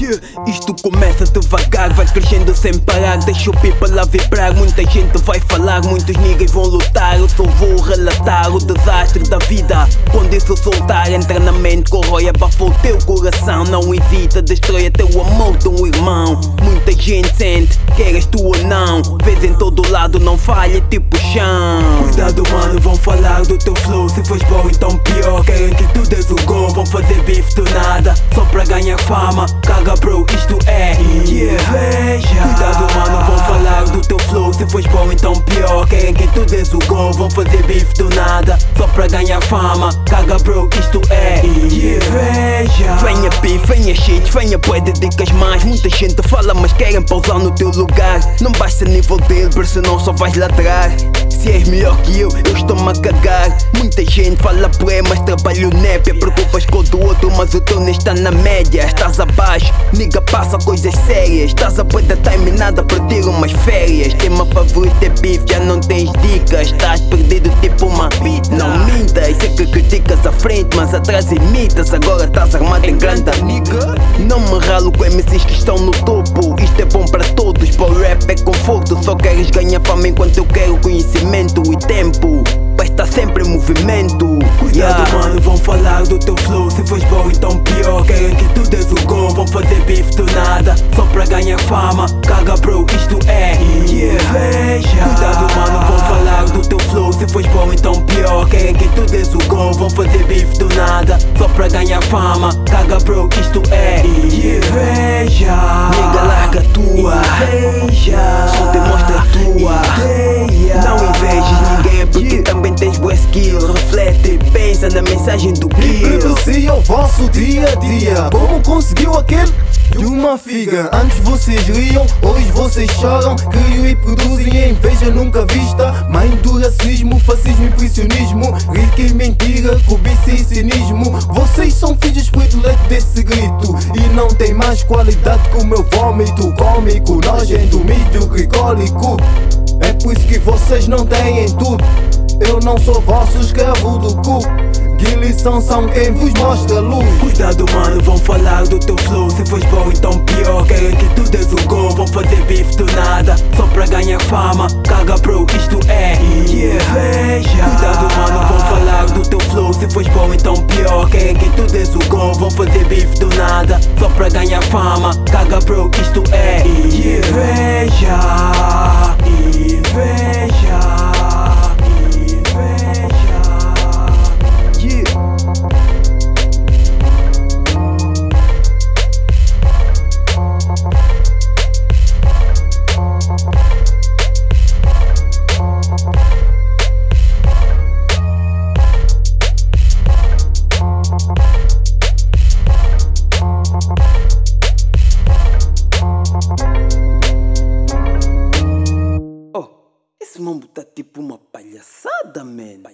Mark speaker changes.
Speaker 1: Yeah, isto começa devagar, vai crescendo sem parar. Deixa o people lá vibrar. Muita gente vai falar, muitos niggas vão lutar. Eu só vou relatar o desastre da vida. Quando isso soltar, entra na mente, corrói, abafa o teu coração. Não hesita, destrói até o amor de um irmão. Muita gente sente, queres tu não. Vês em todo lado, não falha, tipo chão. Cuidado, mano, vão falar do teu flow. Se fores bom, então pior. Querem que tu des o gol, vão fazer bife do nada. Só pra ganhar fama, caga bro, isto des o gol, vão fazer bife do nada Só pra ganhar fama, caga bro, isto é inveja. Venha beef, venha shit, venha boy, dedicas mais. Muita gente fala mas querem pausar no teu lugar. Não basta nível por senão só vais ladrar se és melhor que eu, eu estou-me a cagar. Muita gente fala por aí, mas trabalho népia Preocupas com o mas o teu nem está na média Estás abaixo, Niga passa coisas sérias. Estás a boa time nada para ter umas férias. Tema favorito é beef, já não tens dicas. Estás perdido tipo uma Não mintas, sei que criticas à frente. Mas atrás imitas, agora estás armado em grande. nigga. Não me ralo com MCs que estão no topo. Isto é bom para todos, para o rap é conforto. Só queres ganhar fama enquanto eu quero conhecimento e tempo. Vai estar sempre em movimento Cuidado yeah. mano, vão falar do teu flow. Se fores bom então pior. Querem que tu des o gol Vão fazer bife do nada Só pra ganhar fama. Caga bro, isto é inveja. Cuidado mano, vão falar do teu flow. Se fores bom então pior. Querem que tu des o gol Vão fazer bife do nada Só pra ganhar fama. Caga bro, isto é mensagem do
Speaker 2: E
Speaker 1: kill
Speaker 2: prenuncia o vosso dia a dia. Como conseguiu aquele? De uma figa. Antes vocês riam, hoje vocês choram. Criam e produzem inveja nunca vista. Mãe do racismo, fascismo e impressionismo. Rica e mentira, cobiça e cinismo. Vocês são filhos prediletos desse grito. E não tem mais qualidade que o meu vômito Cômico, nojento, medíocre, cólico. É por isso que vocês não têm tudo Eu não sou vosso escravo do cu. Guilherme são quem vos mostra luz.
Speaker 1: Cuidado mano, vão falar do teu flow. Se fores bom então pior Querem que tu des o gol Vão fazer bife do nada Só pra ganhar fama. Caga bro, isto é inveja. Cuidado mano, vão falar do teu flow. Se fores bom então pior Querem que tu des o gol Vão fazer bife do nada Só pra ganhar fama. Caga bro, isto é esse mambo tá tipo uma palhaçada, man.